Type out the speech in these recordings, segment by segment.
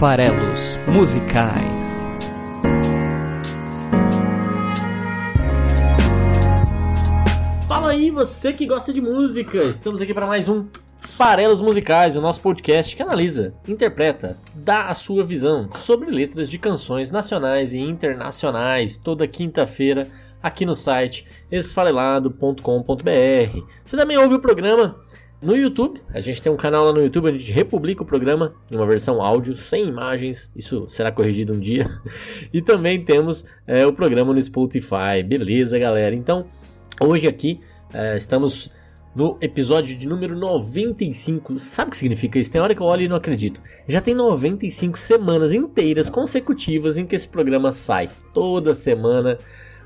Farelos Musicais. Fala aí, você que gosta de música! Estamos aqui para mais um Farelos Musicais, o nosso podcast que analisa, interpreta, dá a sua visão sobre letras de canções nacionais e internacionais, toda quinta-feira aqui no site esfarelado.com.br. Você também ouve o programa no YouTube. A gente tem um canal lá no YouTube onde a gente republica o programa em uma versão áudio, sem imagens. Isso será corrigido um dia. E também temos é, o programa no Spotify. Beleza, galera? Então, hoje aqui é, estamos no episódio de número 95. Sabe o que significa isso? Tem hora que eu olho e não acredito. Já tem 95 semanas inteiras consecutivas em que esse programa sai. Toda semana,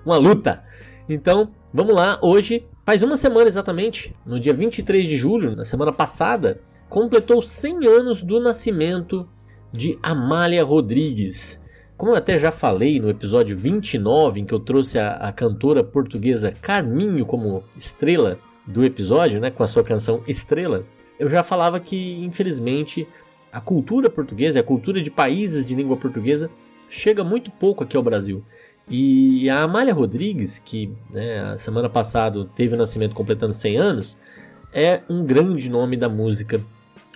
uma luta. Então, vamos lá. Hoje Faz uma semana exatamente, no dia 23 de julho, na semana passada, completou 100 anos do nascimento de Amália Rodrigues. Como eu até já falei no episódio 29, em que eu trouxe a, a cantora portuguesa Carminho como estrela do episódio, né, com a sua canção Estrela, eu já falava que, infelizmente, a cultura portuguesa, a cultura de países de língua portuguesa, chega muito pouco aqui ao Brasil. E a Amália Rodrigues, que né, a semana passada teve o nascimento completando 100 anos, é um grande nome da música,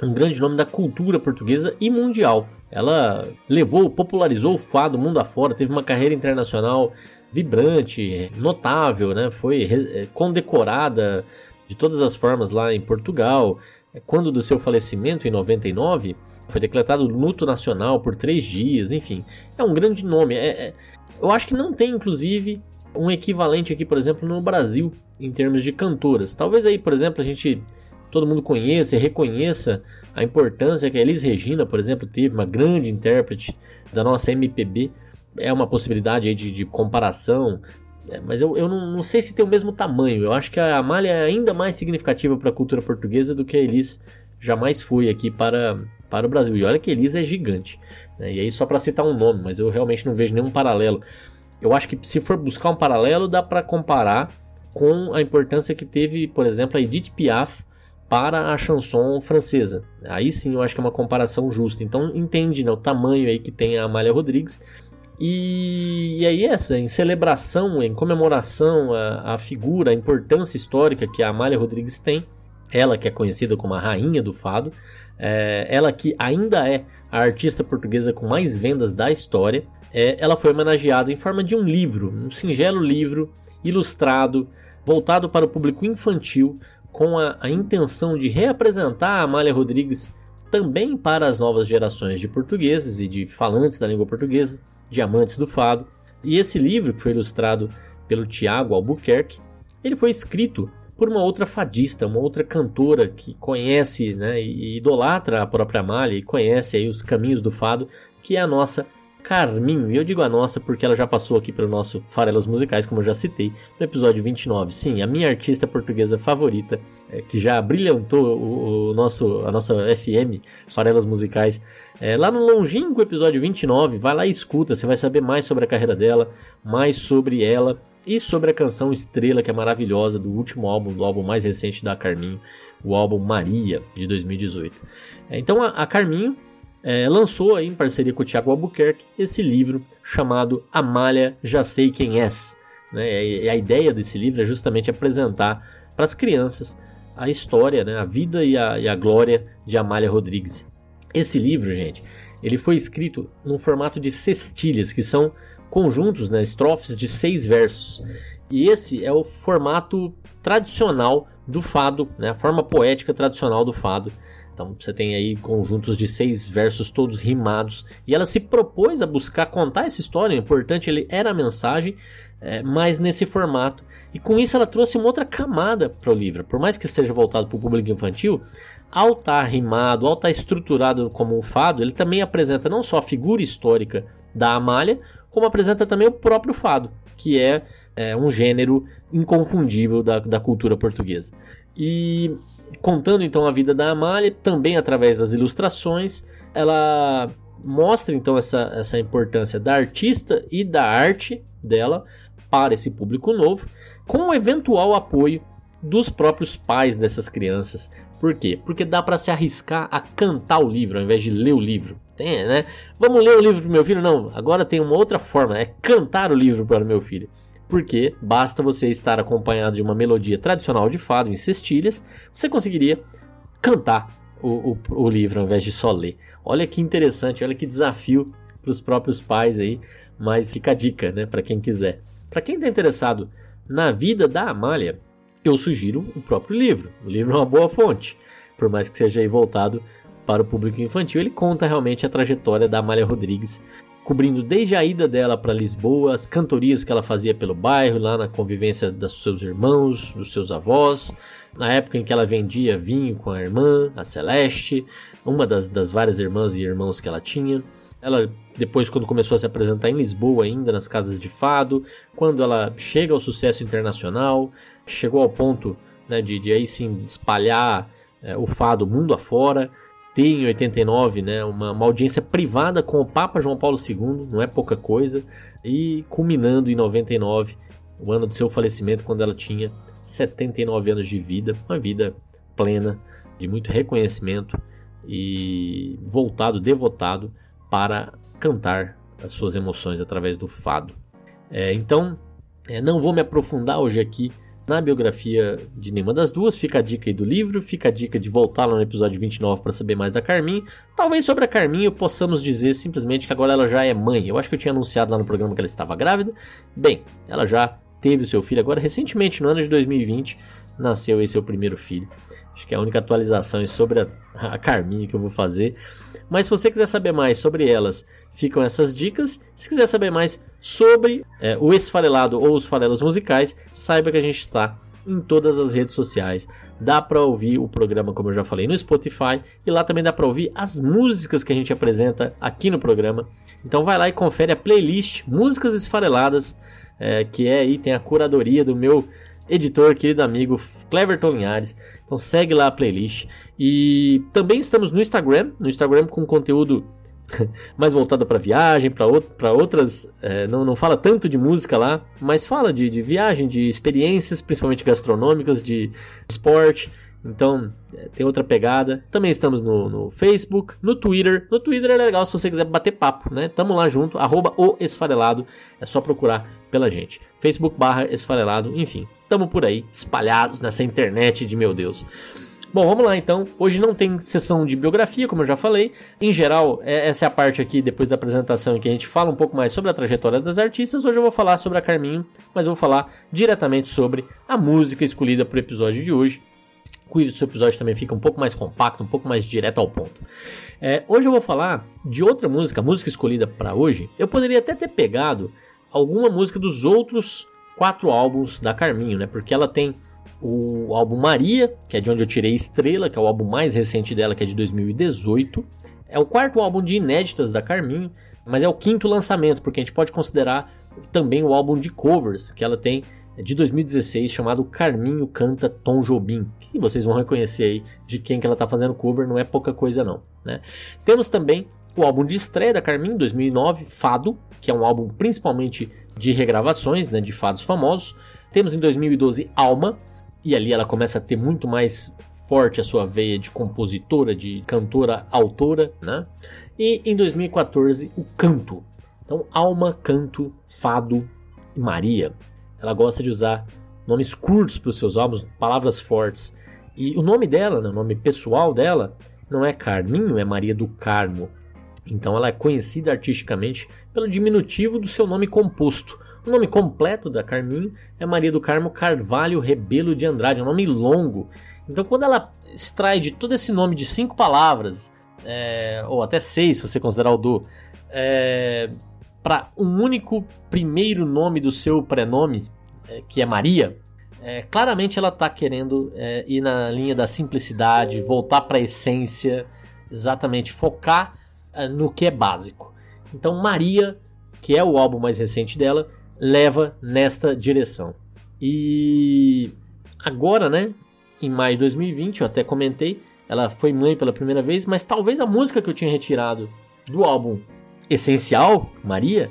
um grande nome da cultura portuguesa e mundial. Ela levou, popularizou o fado mundo afora, teve uma carreira internacional vibrante, notável, né? foi é, condecorada de todas as formas lá em Portugal. Quando do seu falecimento, em 99, foi decretado luto nacional por três dias, enfim. É um grande nome. É, é, eu acho que não tem, inclusive, um equivalente aqui, por exemplo, no Brasil, em termos de cantoras. Talvez aí, por exemplo, a gente todo mundo conheça e reconheça a importância que a Elis Regina, por exemplo, teve, uma grande intérprete da nossa MPB. É uma possibilidade aí de, de comparação, é, mas eu, eu não, não, sei se tem o mesmo tamanho. Eu acho que a Amália é ainda mais significativa para a cultura portuguesa do que a Elis jamais foi aqui para, para o Brasil. E olha que Elis é gigante. Né? E aí, só para citar um nome, mas eu realmente não vejo nenhum paralelo. Eu acho que se for buscar um paralelo, dá para comparar com a importância que teve, por exemplo, a Edith Piaf para a chanson francesa. Aí sim eu acho que é uma comparação justa. Então entende né, o tamanho aí que tem a Amália Rodrigues. E, e aí essa, em celebração, em comemoração à, à figura, a importância histórica que a Amália Rodrigues tem, ela que é conhecida como a rainha do fado, é, ela que ainda é a artista portuguesa com mais vendas da história, é, ela foi homenageada em forma de um livro, um singelo livro ilustrado, voltado para o público infantil, com a, a intenção de reapresentar a Amália Rodrigues também para as novas gerações de portugueses e de falantes da língua portuguesa, de amantes do fado. E esse livro, que foi ilustrado pelo Tiago Albuquerque, ele foi escrito por uma outra fadista, uma outra cantora que conhece né, e idolatra a própria Amália e conhece aí os caminhos do fado, que é a nossa Carminho. E eu digo a nossa porque ela já passou aqui pelo nosso Farelas Musicais, como eu já citei, no episódio 29. Sim, a minha artista portuguesa favorita, é, que já brilhantou o, o, nosso, a nossa FM, Farelas Musicais, é, lá no longínquo episódio 29. Vai lá e escuta, você vai saber mais sobre a carreira dela, mais sobre ela e sobre a canção Estrela, que é maravilhosa, do último álbum, do álbum mais recente da Carminho, o álbum Maria, de 2018. É, então a, a Carminho é, lançou aí, em parceria com o Tiago Albuquerque esse livro chamado Amália Já Sei Quem És. Né? E a ideia desse livro é justamente apresentar para as crianças a história, né? a vida e a, e a glória de Amália Rodrigues. Esse livro, gente, ele foi escrito num formato de cestilhas, que são conjuntos, né, estrofes de seis versos. E esse é o formato tradicional do fado, né, a forma poética tradicional do fado. Então você tem aí conjuntos de seis versos todos rimados. E ela se propôs a buscar contar essa história. O importante ele era a mensagem, é, mas nesse formato. E com isso ela trouxe uma outra camada para o livro. Por mais que seja voltado para o público infantil, ao estar rimado, ao estar estruturado como um fado, ele também apresenta não só a figura histórica da Amália, como apresenta também o próprio fado, que é, é um gênero inconfundível da, da cultura portuguesa. E contando então a vida da Amália, também através das ilustrações, ela mostra então essa, essa importância da artista e da arte dela para esse público novo, com o eventual apoio dos próprios pais dessas crianças. Por quê? Porque dá para se arriscar a cantar o livro ao invés de ler o livro. Tem, né? Vamos ler o livro para meu filho? Não, agora tem uma outra forma, é cantar o livro para o meu filho. Porque basta você estar acompanhado de uma melodia tradicional de fado em cestilhas, você conseguiria cantar o, o, o livro ao invés de só ler. Olha que interessante, olha que desafio para os próprios pais aí, mas fica a dica, né, para quem quiser. Para quem está interessado na vida da Amália, eu sugiro o próprio livro. O livro é uma boa fonte, por mais que seja voltado para o público infantil. Ele conta realmente a trajetória da Amália Rodrigues, cobrindo desde a ida dela para Lisboa, as cantorias que ela fazia pelo bairro, lá na convivência dos seus irmãos, dos seus avós, na época em que ela vendia vinho com a irmã, a Celeste, uma das, das várias irmãs e irmãos que ela tinha. Ela depois quando começou a se apresentar em Lisboa ainda nas casas de fado, quando ela chega ao sucesso internacional, chegou ao ponto né, de, de aí sim espalhar é, o fado mundo afora, ter em 89 né, uma, uma audiência privada com o Papa João Paulo II, não é pouca coisa, e culminando em 99, o ano do seu falecimento, quando ela tinha 79 anos de vida, uma vida plena, de muito reconhecimento e voltado, devotado para cantar as suas emoções através do fado. É, então, é, não vou me aprofundar hoje aqui na biografia de nenhuma das duas. Fica a dica aí do livro, fica a dica de voltar lá no episódio 29 para saber mais da Carminho. Talvez sobre a Carminho possamos dizer simplesmente que agora ela já é mãe. Eu acho que eu tinha anunciado lá no programa que ela estava grávida. Bem, ela já teve o seu filho agora recentemente, no ano de 2020, nasceu esse seu primeiro filho. Acho que é a única atualização sobre a, a que eu vou fazer. Mas se você quiser saber mais sobre elas, ficam essas dicas. Se quiser saber mais sobre é, o esfarelado ou os farelos musicais, saiba que a gente está em todas as redes sociais. Dá para ouvir o programa, como eu já falei, no Spotify e lá também dá para ouvir as músicas que a gente apresenta aqui no programa. Então vai lá e confere a playlist Músicas Esfareladas, é, que é aí tem a curadoria do meu editor, querido amigo Cleverton Linhares. Então segue lá a playlist. E também estamos no Instagram, no Instagram com conteúdo mais voltado para viagem, para out outras. É, não, não fala tanto de música lá, mas fala de, de viagem, de experiências, principalmente gastronômicas, de esporte. Então, é, tem outra pegada. Também estamos no, no, Facebook, no Twitter. No Twitter é legal se você quiser bater papo, né? Tamo lá junto, arroba o Esfarelado. É só procurar pela gente. Facebook barra Esfarelado, enfim. Tamo por aí, espalhados nessa internet de meu Deus. Bom, vamos lá então. Hoje não tem sessão de biografia, como eu já falei. Em geral, é, essa é a parte aqui depois da apresentação em que a gente fala um pouco mais sobre a trajetória das artistas. Hoje eu vou falar sobre a Carminho, mas vou falar diretamente sobre a música escolhida para o episódio de hoje. Seu episódio também fica um pouco mais compacto, um pouco mais direto ao ponto. É, hoje eu vou falar de outra música, a música escolhida para hoje. Eu poderia até ter pegado alguma música dos outros quatro álbuns da Carminho, né? Porque ela tem o álbum Maria, que é de onde eu tirei Estrela, que é o álbum mais recente dela, que é de 2018. É o quarto álbum de inéditas da Carminho, mas é o quinto lançamento, porque a gente pode considerar também o álbum de covers que ela tem de 2016, chamado Carminho Canta Tom Jobim, que vocês vão reconhecer aí de quem que ela está fazendo cover, não é pouca coisa não. Né? Temos também o álbum de estreia da Carminho, 2009, Fado, que é um álbum principalmente de regravações, né, de fados famosos. Temos em 2012 Alma, e ali ela começa a ter muito mais forte a sua veia de compositora, de cantora, autora, né? E em 2014 o canto. Então Alma, Canto, Fado e Maria. Ela gosta de usar nomes curtos para os seus álbuns, palavras fortes. E o nome dela, né, o nome pessoal dela, não é Carminho, é Maria do Carmo. Então ela é conhecida artisticamente pelo diminutivo do seu nome composto, o nome completo da Carminho é Maria do Carmo Carvalho Rebelo de Andrade, é um nome longo. Então, quando ela extrai de todo esse nome de cinco palavras, é, ou até seis, se você considerar o do, é, para um único primeiro nome do seu prenome, é, que é Maria, é, claramente ela está querendo é, ir na linha da simplicidade, voltar para a essência, exatamente focar é, no que é básico. Então, Maria, que é o álbum mais recente dela, leva nesta direção. E agora, né, em maio de 2020, eu até comentei, ela foi mãe pela primeira vez, mas talvez a música que eu tinha retirado do álbum Essencial, Maria,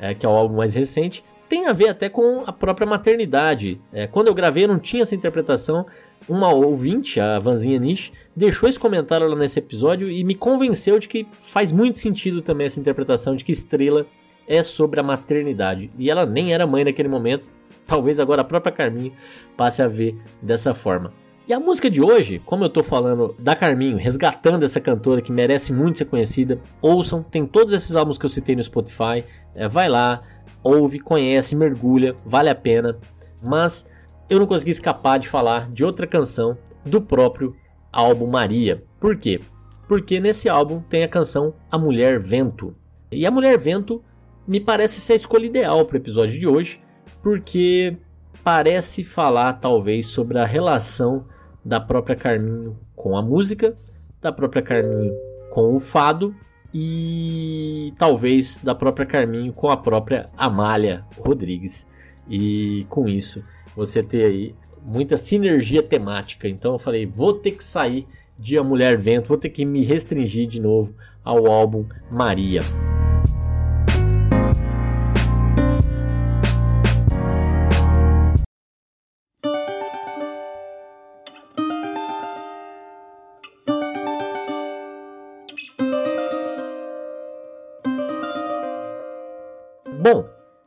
é, que é o álbum mais recente, tem a ver até com a própria maternidade. É, quando eu gravei, não tinha essa interpretação. Uma ouvinte, a Vanzinha Nish, deixou esse comentário lá nesse episódio e me convenceu de que faz muito sentido também essa interpretação de que Estrela é sobre a maternidade. E ela nem era mãe naquele momento. Talvez agora a própria Carminho passe a ver dessa forma. E a música de hoje, como eu tô falando da Carminho, resgatando essa cantora que merece muito ser conhecida, ouçam, tem todos esses álbuns que eu citei no Spotify, é, vai lá, ouve, conhece, mergulha, vale a pena. Mas eu não consegui escapar de falar de outra canção do próprio álbum Maria. Por quê? Porque nesse álbum tem a canção A Mulher Vento. E a Mulher Vento me parece ser a escolha ideal para o episódio de hoje, porque parece falar talvez sobre a relação da própria Carminho com a música, da própria Carminho com o fado e talvez da própria Carminho com a própria Amália Rodrigues. E com isso você ter aí muita sinergia temática. Então eu falei, vou ter que sair de A Mulher Vento, vou ter que me restringir de novo ao álbum Maria.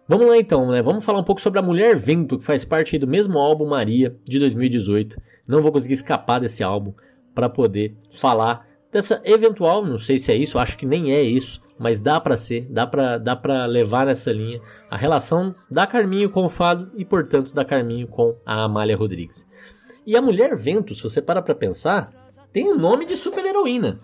Vamos lá então, né? Vamos falar um pouco sobre a Mulher Vento, que faz parte do mesmo álbum Maria de 2018. Não vou conseguir escapar desse álbum para poder falar dessa eventual, não sei se é isso, acho que nem é isso, mas dá para ser, dá para dá para levar nessa linha a relação da Carminho com o Fado e, portanto, da Carminho com a Amália Rodrigues. E a Mulher Vento, se você para para pensar, tem o um nome de super-heroína.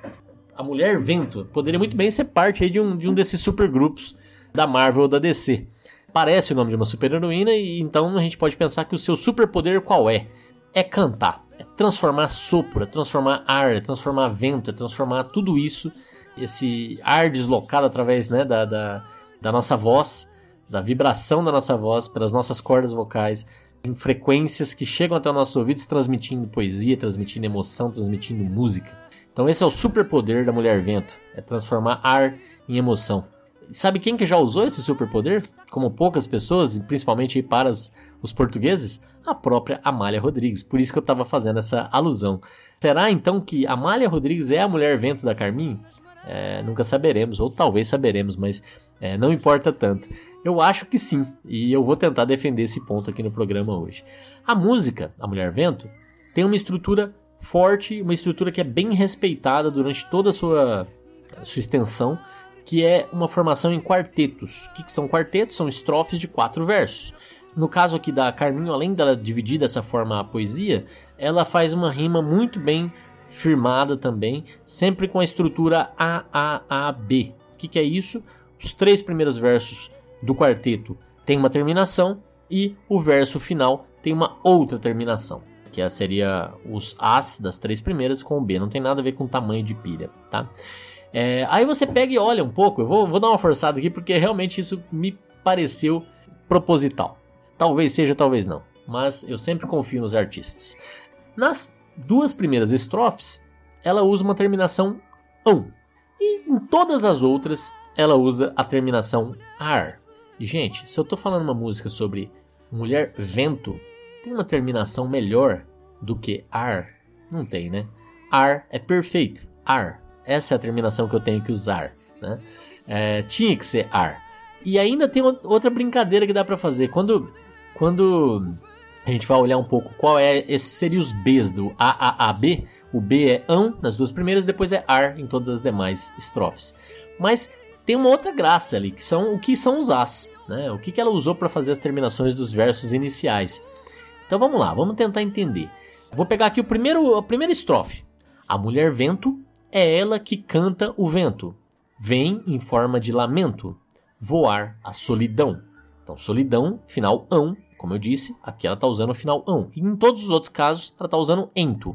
A Mulher Vento poderia muito bem ser parte de um, de um desses supergrupos da Marvel ou da DC. Parece o nome de uma super-heroína e então a gente pode pensar que o seu superpoder qual é? É cantar, é transformar sopro, é transformar ar, é transformar vento, é transformar tudo isso, esse ar deslocado através né, da, da, da nossa voz, da vibração da nossa voz, pelas nossas cordas vocais, em frequências que chegam até os nossos ouvidos, transmitindo poesia, transmitindo emoção, transmitindo música. Então esse é o superpoder da Mulher Vento, é transformar ar em emoção. Sabe quem que já usou esse superpoder? Como poucas pessoas, principalmente para os portugueses? A própria Amália Rodrigues. Por isso que eu estava fazendo essa alusão. Será então que Amália Rodrigues é a mulher vento da Carminho? É, nunca saberemos, ou talvez saberemos, mas é, não importa tanto. Eu acho que sim, e eu vou tentar defender esse ponto aqui no programa hoje. A música, A Mulher Vento, tem uma estrutura forte, uma estrutura que é bem respeitada durante toda a sua, a sua extensão que é uma formação em quartetos. O que, que são quartetos? São estrofes de quatro versos. No caso aqui da Carminho, além dela dividir dessa forma a poesia, ela faz uma rima muito bem firmada também, sempre com a estrutura A-A-A-B. O que, que é isso? Os três primeiros versos do quarteto tem uma terminação e o verso final tem uma outra terminação, que seria os As das três primeiras com o B. Não tem nada a ver com tamanho de pilha, tá? É, aí você pega e olha um pouco, eu vou, vou dar uma forçada aqui porque realmente isso me pareceu proposital. Talvez seja, talvez não, mas eu sempre confio nos artistas. Nas duas primeiras estrofes, ela usa uma terminação ão, e em todas as outras ela usa a terminação ar. E gente, se eu estou falando uma música sobre mulher vento, tem uma terminação melhor do que ar? Não tem, né? Ar é perfeito, ar. Essa é a terminação que eu tenho que usar. Né? É, tinha que ser ar. E ainda tem outra brincadeira que dá para fazer. Quando, quando a gente vai olhar um pouco qual é, esses seriam os Bs do AAAB. O B é ão nas duas primeiras, depois é ar em todas as demais estrofes. Mas tem uma outra graça ali, que são o que são os As. Né? O que, que ela usou para fazer as terminações dos versos iniciais. Então vamos lá, vamos tentar entender. Vou pegar aqui o primeiro, a primeira estrofe. A mulher vento é ela que canta o vento. Vem em forma de lamento, voar a solidão. Então, solidão, final ão, como eu disse, aqui ela está usando o final ão. E em todos os outros casos, ela está usando ento.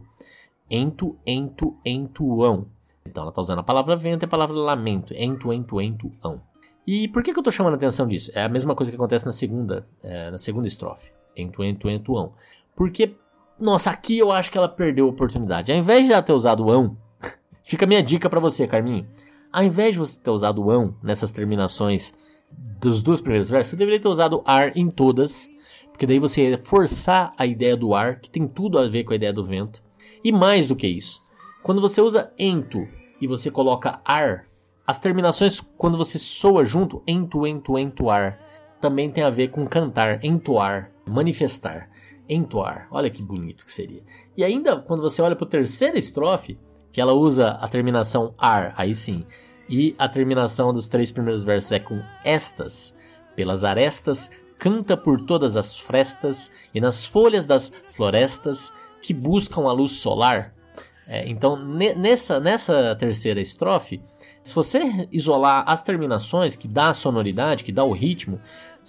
Ento, ento, entoão. Então, ela está usando a palavra vento e a palavra lamento. Ento, ento, ento, ão. E por que, que eu estou chamando a atenção disso? É a mesma coisa que acontece na segunda, é, na segunda estrofe. Ento, ento, ento, ão. Porque, nossa, aqui eu acho que ela perdeu a oportunidade. Ao invés de ela ter usado ão, Fica a minha dica para você, Carminho. Ao invés de você ter usado o ão nessas terminações dos duas primeiros versos, você deveria ter usado ar em todas, porque daí você ia forçar a ideia do ar, que tem tudo a ver com a ideia do vento. E mais do que isso, quando você usa ento e você coloca ar, as terminações quando você soa junto, ento, ento, entoar, também tem a ver com cantar, entoar, manifestar, entoar. Olha que bonito que seria. E ainda quando você olha para a terceira estrofe, que ela usa a terminação ar, aí sim, e a terminação dos três primeiros versos é com estas, pelas arestas, canta por todas as frestas e nas folhas das florestas que buscam a luz solar. É, então, nessa, nessa terceira estrofe, se você isolar as terminações, que dá a sonoridade, que dá o ritmo,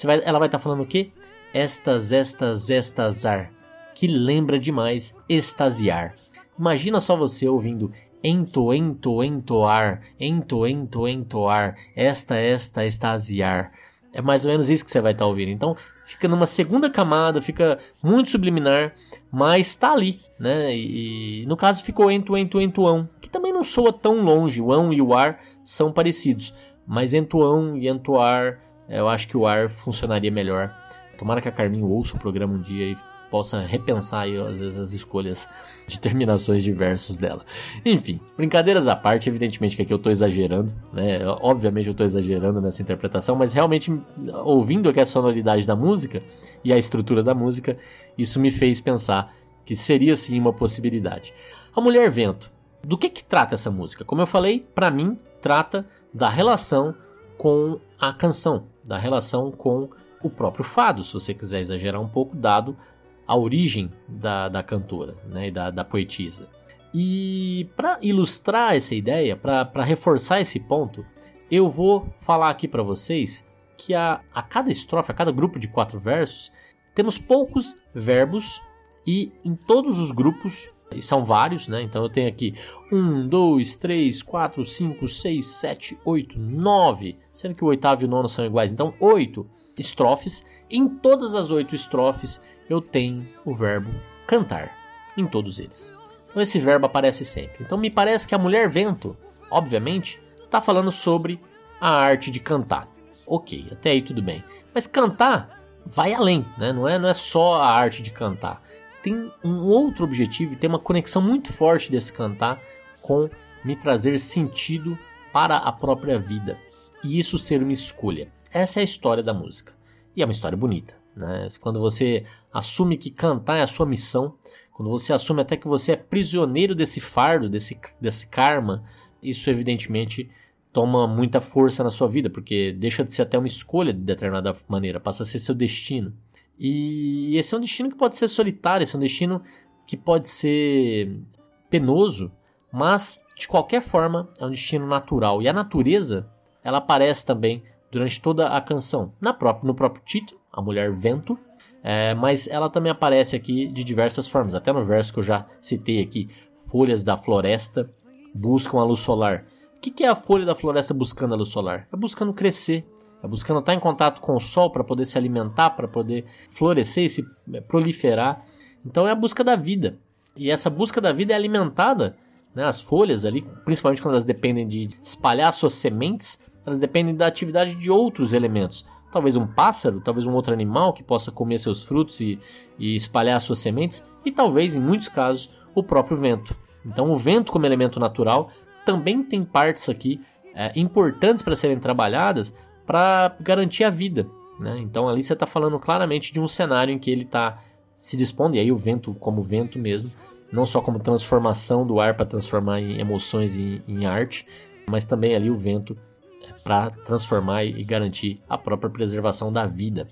vai, ela vai estar tá falando o quê? Estas, estas, estasar, que lembra demais extasiar. Imagina só você ouvindo ento, ento, entoar, ento, ento, entoar, esta, esta, extasiar. É mais ou menos isso que você vai estar tá ouvindo. Então, fica numa segunda camada, fica muito subliminar, mas está ali, né? E, no caso ficou ento, ento, entoão, que também não soa tão longe. O ão e o ar são parecidos, mas entoão e entoar, eu acho que o ar funcionaria melhor. Tomara que a Carminho ouça o programa um dia e possa repensar aí, às vezes as escolhas de terminações de versos dela. Enfim, brincadeiras à parte, evidentemente que aqui eu estou exagerando, né? Obviamente eu estou exagerando nessa interpretação, mas realmente ouvindo aqui a sonoridade da música e a estrutura da música, isso me fez pensar que seria sim uma possibilidade. A Mulher Vento. Do que que trata essa música? Como eu falei, para mim trata da relação com a canção, da relação com o próprio fado, se você quiser exagerar um pouco, dado a origem da, da cantora né, da, da poetisa. E para ilustrar essa ideia, para reforçar esse ponto, eu vou falar aqui para vocês que a, a cada estrofe, a cada grupo de quatro versos, temos poucos verbos e em todos os grupos, e são vários, né? Então eu tenho aqui 1, 2, 3, 4, 5, 6, 7, 8, 9, sendo que o oitavo e o nono são iguais, então oito estrofes. Em todas as oito estrofes eu tenho o verbo cantar em todos eles. Então esse verbo aparece sempre. Então me parece que a mulher vento, obviamente, está falando sobre a arte de cantar. Ok, até aí tudo bem. Mas cantar vai além, né? não, é, não é só a arte de cantar. Tem um outro objetivo, tem uma conexão muito forte desse cantar com me trazer sentido para a própria vida. E isso ser uma escolha. Essa é a história da música. E é uma história bonita. Né? Quando você assume que cantar é a sua missão, quando você assume até que você é prisioneiro desse fardo, desse, desse karma, isso evidentemente toma muita força na sua vida, porque deixa de ser até uma escolha de determinada maneira, passa a ser seu destino. E esse é um destino que pode ser solitário, esse é um destino que pode ser penoso, mas de qualquer forma é um destino natural. E a natureza, ela aparece também durante toda a canção, na própria, no próprio título, a mulher vento, é, mas ela também aparece aqui de diversas formas, até no verso que eu já citei aqui: folhas da floresta buscam a luz solar. O que, que é a folha da floresta buscando a luz solar? É buscando crescer, é buscando estar em contato com o sol para poder se alimentar, para poder florescer e se é, proliferar. Então é a busca da vida. E essa busca da vida é alimentada, né, as folhas ali, principalmente quando elas dependem de espalhar suas sementes, elas dependem da atividade de outros elementos talvez um pássaro, talvez um outro animal que possa comer seus frutos e, e espalhar suas sementes, e talvez, em muitos casos, o próprio vento. Então, o vento, como elemento natural, também tem partes aqui é, importantes para serem trabalhadas para garantir a vida. Né? Então, ali você está falando claramente de um cenário em que ele está se dispondo, e aí o vento, como vento mesmo, não só como transformação do ar para transformar em emoções e em arte, mas também ali o vento para transformar e garantir a própria preservação da vida.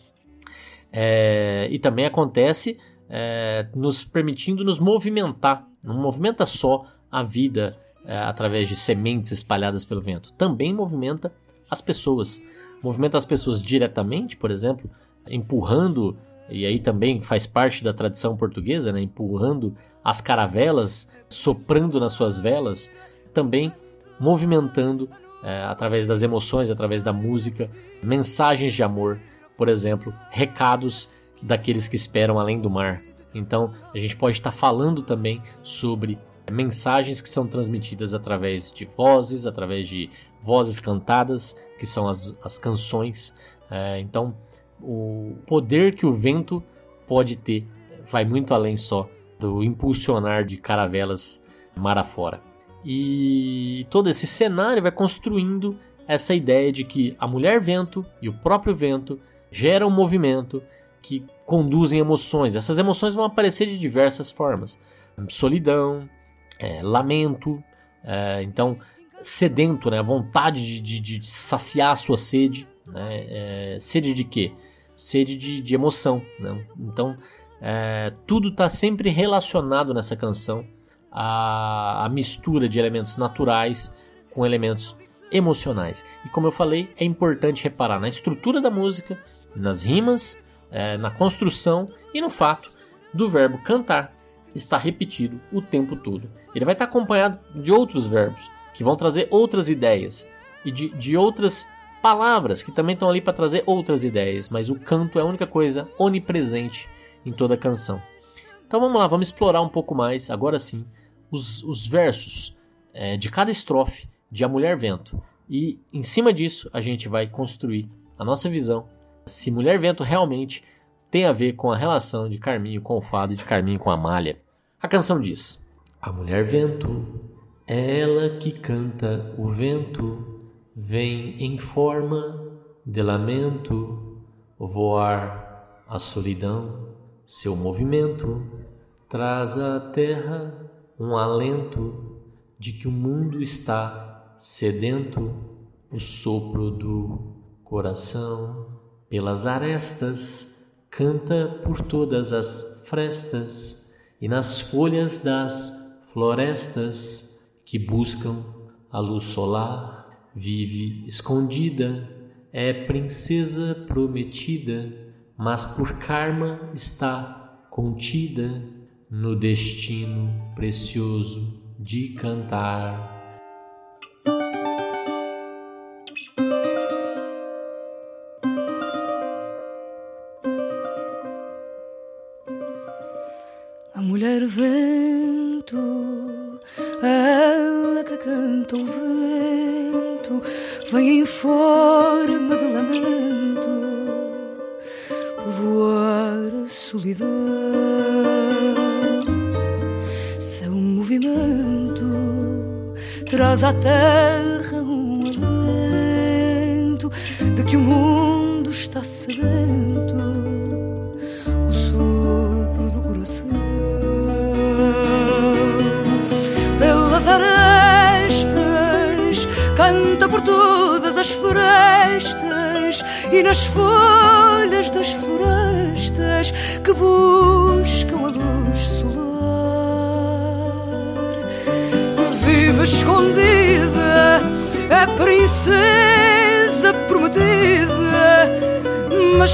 É, e também acontece é, nos permitindo nos movimentar. Não movimenta só a vida é, através de sementes espalhadas pelo vento, também movimenta as pessoas. Movimenta as pessoas diretamente, por exemplo, empurrando, e aí também faz parte da tradição portuguesa, né, empurrando as caravelas, soprando nas suas velas, também movimentando é, através das emoções, através da música, mensagens de amor, por exemplo, recados daqueles que esperam além do mar. Então, a gente pode estar falando também sobre mensagens que são transmitidas através de vozes, através de vozes cantadas, que são as, as canções. É, então, o poder que o vento pode ter vai muito além só do impulsionar de caravelas mar afora. E todo esse cenário vai construindo essa ideia de que a mulher vento e o próprio vento geram um movimento que conduzem emoções. Essas emoções vão aparecer de diversas formas: solidão, é, lamento, é, então sedento, né? vontade de, de, de saciar a sua sede. Né? É, sede de quê? Sede de, de emoção. Né? Então é, tudo está sempre relacionado nessa canção à, à mistura de elementos naturais com elementos emocionais. E como eu falei, é importante reparar na estrutura da música, nas rimas, é, na construção e no fato do verbo cantar estar repetido o tempo todo. Ele vai estar acompanhado de outros verbos que vão trazer outras ideias e de, de outras palavras que também estão ali para trazer outras ideias, mas o canto é a única coisa onipresente em toda a canção. Então vamos lá, vamos explorar um pouco mais, agora sim, os, os versos é, de cada estrofe de A Mulher Vento. E em cima disso a gente vai construir a nossa visão se Mulher Vento realmente tem a ver com a relação de Carminho com o fado e de Carminho com a malha. A canção diz: A mulher vento é ela que canta o vento, vem em forma de lamento, voar a solidão, seu movimento traz à terra um alento de que o mundo está sedento, o sopro do coração pelas arestas canta por todas as frestas e nas folhas das florestas que buscam a luz solar, vive escondida, é princesa prometida, mas por karma está contida no destino precioso de cantar.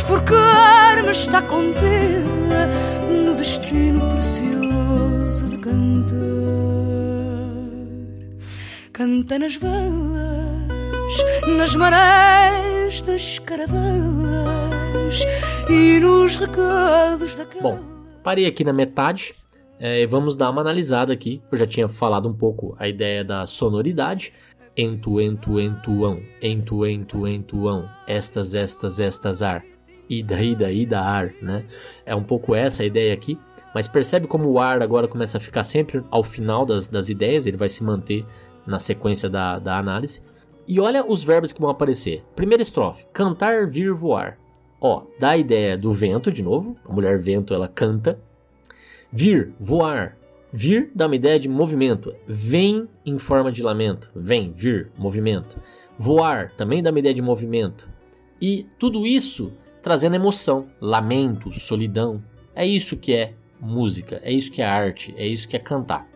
Mas por karma está contida no destino precioso de cantar. Canta nas velas nas marés das caravanas e nos recados da Bom, parei aqui na metade é, e vamos dar uma analisada aqui. Eu já tinha falado um pouco a ideia da sonoridade. Entu, entu, entuão, entu, entu, entuão, estas, estas, estas, ar, ida, ida, ida, ar, né? É um pouco essa a ideia aqui, mas percebe como o ar agora começa a ficar sempre ao final das, das ideias, ele vai se manter na sequência da, da análise. E olha os verbos que vão aparecer. Primeira estrofe: cantar, vir, voar. Ó, dá a ideia do vento de novo. A mulher vento ela canta. Vir, voar. Vir dá uma ideia de movimento. Vem em forma de lamento. Vem, vir, movimento. Voar também dá uma ideia de movimento. E tudo isso trazendo emoção, lamento, solidão. É isso que é música, é isso que é arte, é isso que é cantar.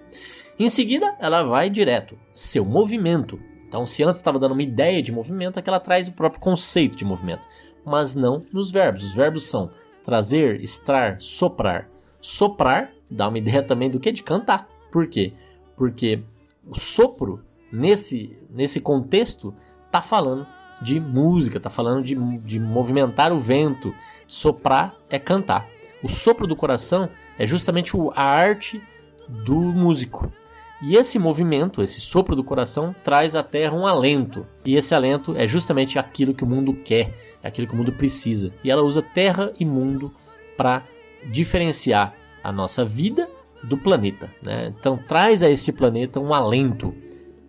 Em seguida, ela vai direto, seu movimento. Então, se antes estava dando uma ideia de movimento, aqui ela traz o próprio conceito de movimento, mas não nos verbos. Os verbos são trazer, estar, soprar. Soprar dá uma ideia também do que? De cantar. Por quê? Porque o sopro, nesse, nesse contexto, está falando de música, está falando de, de movimentar o vento. Soprar é cantar. O sopro do coração é justamente a arte do músico. E esse movimento, esse sopro do coração, traz à Terra um alento. E esse alento é justamente aquilo que o mundo quer, é aquilo que o mundo precisa. E ela usa terra e mundo para diferenciar a nossa vida do planeta. Né? Então traz a este planeta um alento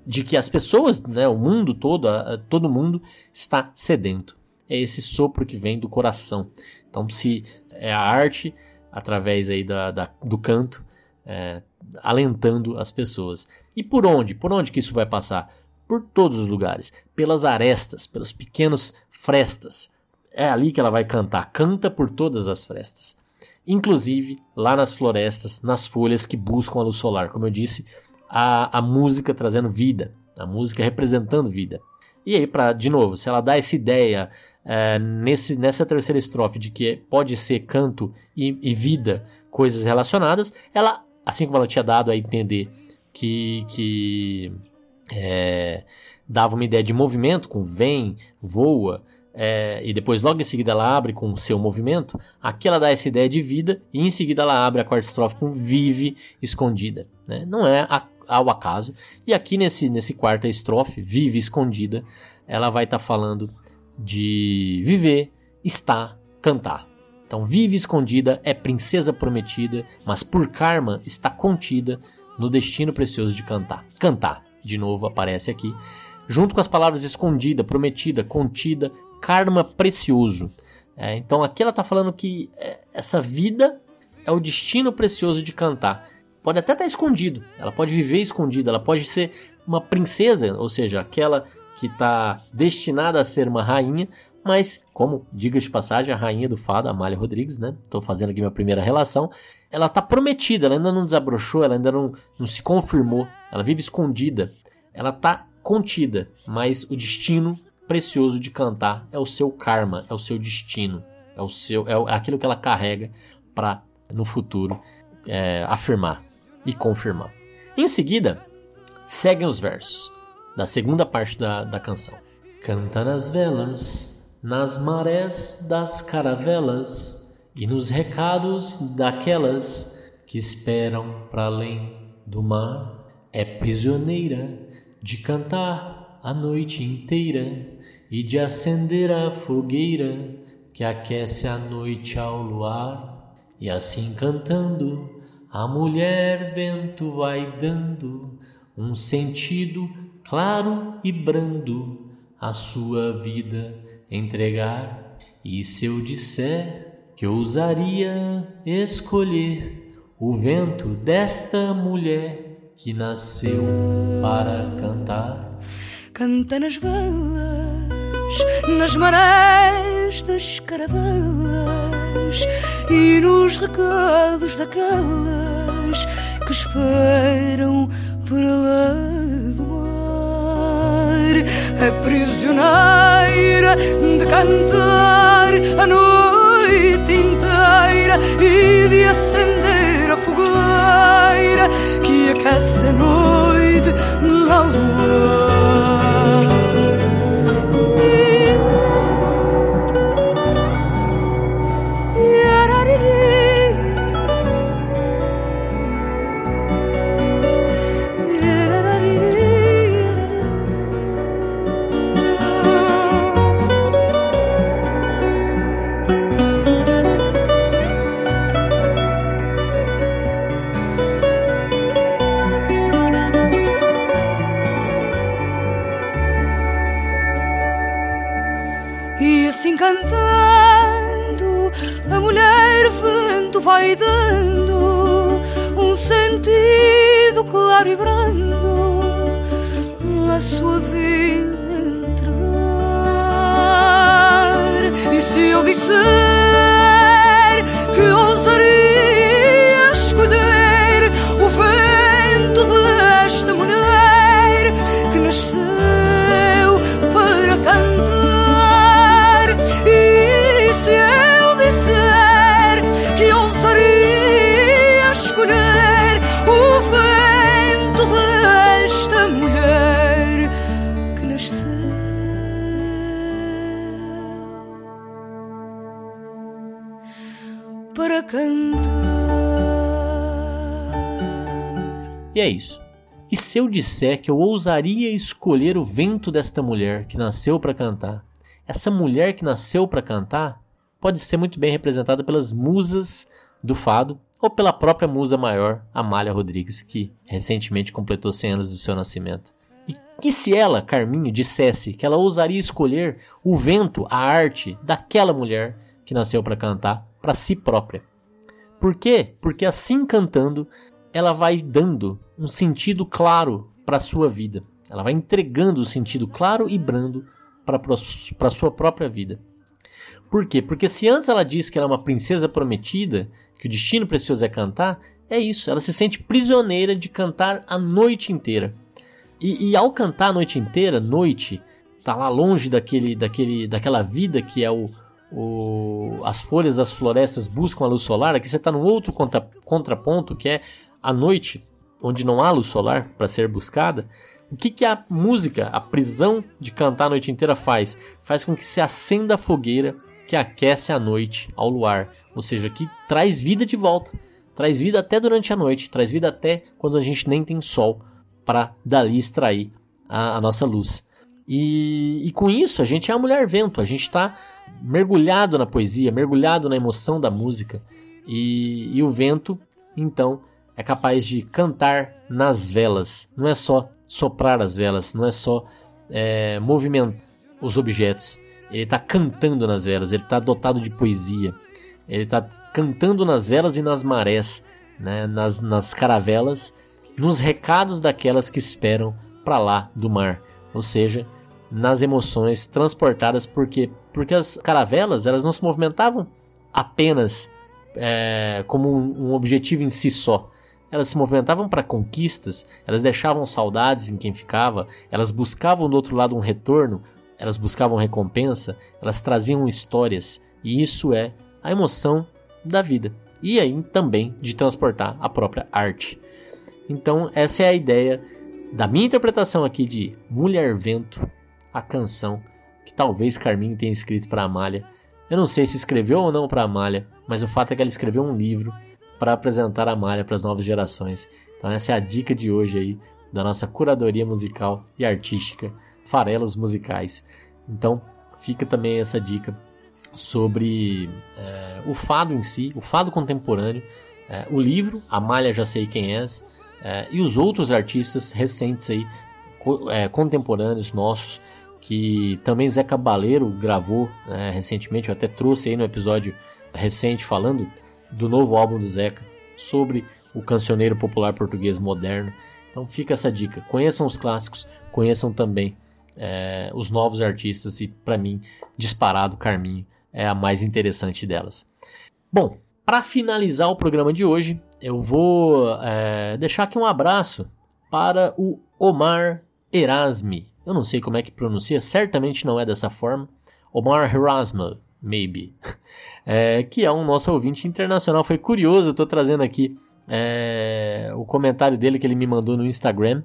de que as pessoas, né, o mundo todo, todo mundo está sedento. É esse sopro que vem do coração. Então se é a arte através aí da, da do canto é, alentando as pessoas. E por onde? Por onde que isso vai passar? Por todos os lugares, pelas arestas, pelos pequenos frestas. É ali que ela vai cantar. Canta por todas as frestas. Inclusive lá nas florestas, nas folhas que buscam a luz solar. Como eu disse, a, a música trazendo vida, a música representando vida. E aí, para de novo, se ela dá essa ideia é, nesse, nessa terceira estrofe de que pode ser canto e, e vida, coisas relacionadas, ela assim como ela tinha dado a entender que, que é, dava uma ideia de movimento, com vem, voa, é, e depois logo em seguida ela abre com o seu movimento, aqui ela dá essa ideia de vida, e em seguida ela abre a quarta estrofe com vive escondida. Né? Não é a, ao acaso. E aqui nesse, nesse quarta estrofe, vive escondida, ela vai estar tá falando de viver, estar, cantar. Então, vive escondida, é princesa prometida, mas por karma está contida no destino precioso de cantar. Cantar, de novo, aparece aqui, junto com as palavras escondida, prometida, contida, karma precioso. É, então, aqui ela está falando que é, essa vida é o destino precioso de cantar. Pode até estar tá escondido, ela pode viver escondida, ela pode ser uma princesa, ou seja, aquela que está destinada a ser uma rainha, mas, como, diga de passagem, a rainha do fado, Amália Rodrigues, né? Estou fazendo aqui minha primeira relação. Ela está prometida, ela ainda não desabrochou, ela ainda não, não se confirmou. Ela vive escondida. Ela está contida, mas o destino precioso de cantar é o seu karma, é o seu destino, é o seu, é aquilo que ela carrega para no futuro é, afirmar e confirmar. Em seguida, seguem os versos da segunda parte da, da canção. Canta nas velas nas marés das caravelas e nos recados daquelas que esperam para além do mar. É prisioneira de cantar a noite inteira e de acender a fogueira que aquece a noite ao luar. E assim cantando, a mulher vento vai dando um sentido claro e brando à sua vida entregar. E se eu disser que ousaria escolher o vento desta mulher que nasceu para cantar? Canta nas velas, nas marés das caravelas e nos recados daquelas que esperam por lá é prisioneira de cantar a noite inteira e de acender a fogueira que aquece a noite na lua. Vai dando um sentido claro e brando à sua vida entrar. E se eu disser E é isso. E se eu disser que eu ousaria escolher o vento desta mulher que nasceu para cantar? Essa mulher que nasceu para cantar pode ser muito bem representada pelas musas do fado ou pela própria musa maior, Amália Rodrigues, que recentemente completou 100 anos do seu nascimento. E que se ela, Carminho, dissesse que ela ousaria escolher o vento, a arte daquela mulher que nasceu para cantar para si própria. Por quê? Porque assim cantando, ela vai dando um sentido claro para a sua vida. Ela vai entregando o um sentido claro e brando para a sua própria vida. Por quê? Porque se antes ela disse que ela é uma princesa prometida, que o destino precioso é cantar, é isso. Ela se sente prisioneira de cantar a noite inteira. E, e ao cantar a noite inteira, noite, tá lá longe daquele, daquele, daquela vida que é o, o, as folhas das florestas buscam a luz solar. Aqui você está num outro contra, contraponto que é a noite, onde não há luz solar para ser buscada. O que, que a música, a prisão de cantar a noite inteira faz? Faz com que se acenda a fogueira que aquece a noite ao luar, ou seja, que traz vida de volta, traz vida até durante a noite, traz vida até quando a gente nem tem sol para dali extrair a, a nossa luz. E, e, com isso a gente é a mulher vento, a gente está mergulhado na poesia, mergulhado na emoção da música e, e o vento então é capaz de cantar nas velas, não é só soprar as velas, não é só é, movimentar os objetos, ele está cantando nas velas, ele está dotado de poesia. Ele está cantando nas velas e nas marés, né, nas, nas caravelas, nos recados daquelas que esperam para lá do mar. Ou seja, nas emoções transportadas porque porque as caravelas elas não se movimentavam apenas é, como um, um objetivo em si só elas se movimentavam para conquistas, elas deixavam saudades em quem ficava, elas buscavam do outro lado um retorno, elas buscavam recompensa, elas traziam histórias, e isso é a emoção da vida. E aí também de transportar a própria arte. Então, essa é a ideia da minha interpretação aqui de Mulher Vento, a canção que talvez Carminho tenha escrito para Amália. Eu não sei se escreveu ou não para Amália, mas o fato é que ela escreveu um livro para apresentar a Amália para as novas gerações. Então essa é a dica de hoje aí da nossa curadoria musical e artística farelos musicais. Então fica também essa dica sobre é, o fado em si, o fado contemporâneo, é, o livro A Malha Já Sei Quem És é, e os outros artistas recentes aí, co é, contemporâneos nossos, que também Zé Cabaleiro gravou né, recentemente, eu até trouxe aí no episódio recente falando do novo álbum do Zeca sobre o cancioneiro popular português moderno. Então fica essa dica, conheçam os clássicos, conheçam também é, os novos artistas e para mim disparado Carminho é a mais interessante delas. Bom, para finalizar o programa de hoje, eu vou é, deixar aqui um abraço para o Omar Erasmi. Eu não sei como é que pronuncia, certamente não é dessa forma. Omar Erasmi, maybe. É, que é um nosso ouvinte internacional. Foi curioso, eu estou trazendo aqui é, o comentário dele que ele me mandou no Instagram.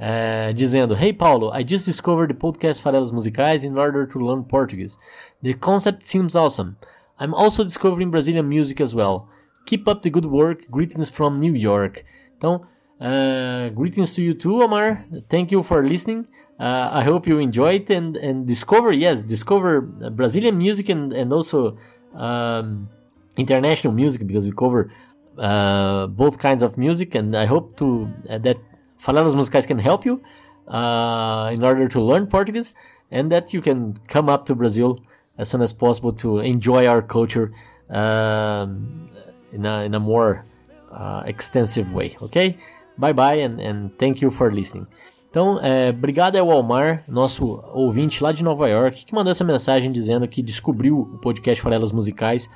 Uh, dizendo: Hey Paulo, I just discovered the podcast Farelas Musicais in order to learn Portuguese. The concept seems awesome. I'm also discovering Brazilian music as well. Keep up the good work. Greetings from New York. Então, uh, greetings to you too, Omar. Thank you for listening. Uh, I hope you enjoy it and, and discover, yes, discover Brazilian music and, and also um, international music because we cover uh, both kinds of music. And I hope to uh, that Falanas Musicais can help you uh, in order to learn Portuguese and that you can come up to Brazil as soon as possible to enjoy our culture um, in, a, in a more extensive way, ok? Bye bye and, and thank you for listening. Então, é, obrigado ao Almar, nosso ouvinte lá de Nova York, que mandou essa mensagem dizendo que descobriu o podcast Farelas Musicais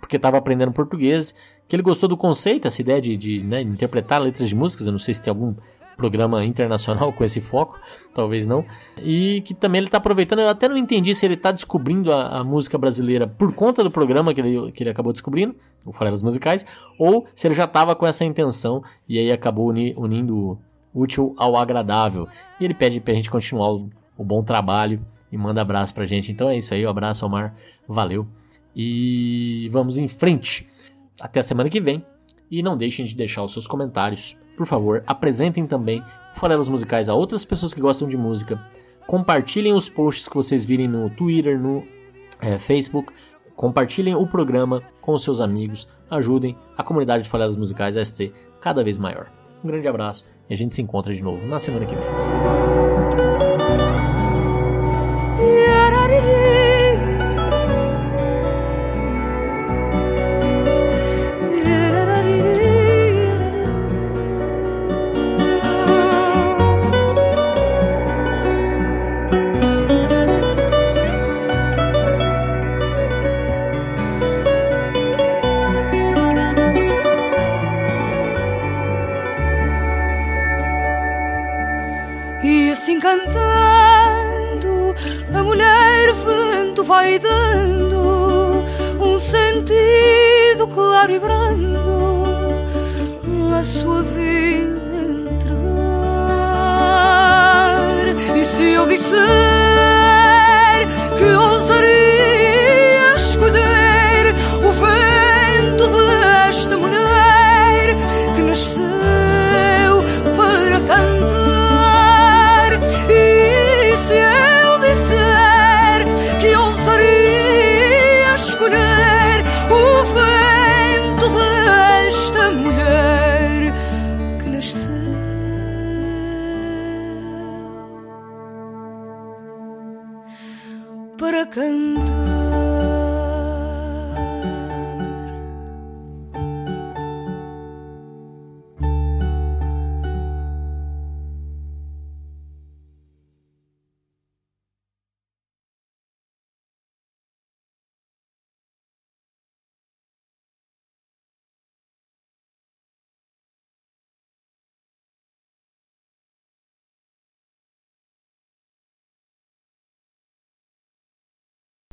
porque estava aprendendo português, que ele gostou do conceito, essa ideia de, de né, interpretar letras de músicas. Eu não sei se tem algum programa internacional com esse foco, talvez não. E que também ele está aproveitando, eu até não entendi se ele está descobrindo a, a, música brasileira por conta do programa que ele, que ele acabou descobrindo, o Farelas Musicais, ou se ele já estava com essa intenção e aí acabou uni, unindo o útil ao agradável. E ele pede para a gente continuar o, o, bom trabalho e manda abraço para a gente. Então é isso aí, um abraço, Omar, valeu. E vamos em frente. Até a semana que vem. E não deixem de deixar os seus comentários. Por favor, apresentem também farelas musicais a outras pessoas que gostam de música. Compartilhem os posts que vocês virem no Twitter, no é, Facebook. Compartilhem o programa com os seus amigos. Ajudem a comunidade de farelas musicais a ser cada vez maior. Um grande abraço e a gente se encontra de novo na semana que vem. Sentido claro e brando a sua vida entrar. E se eu disser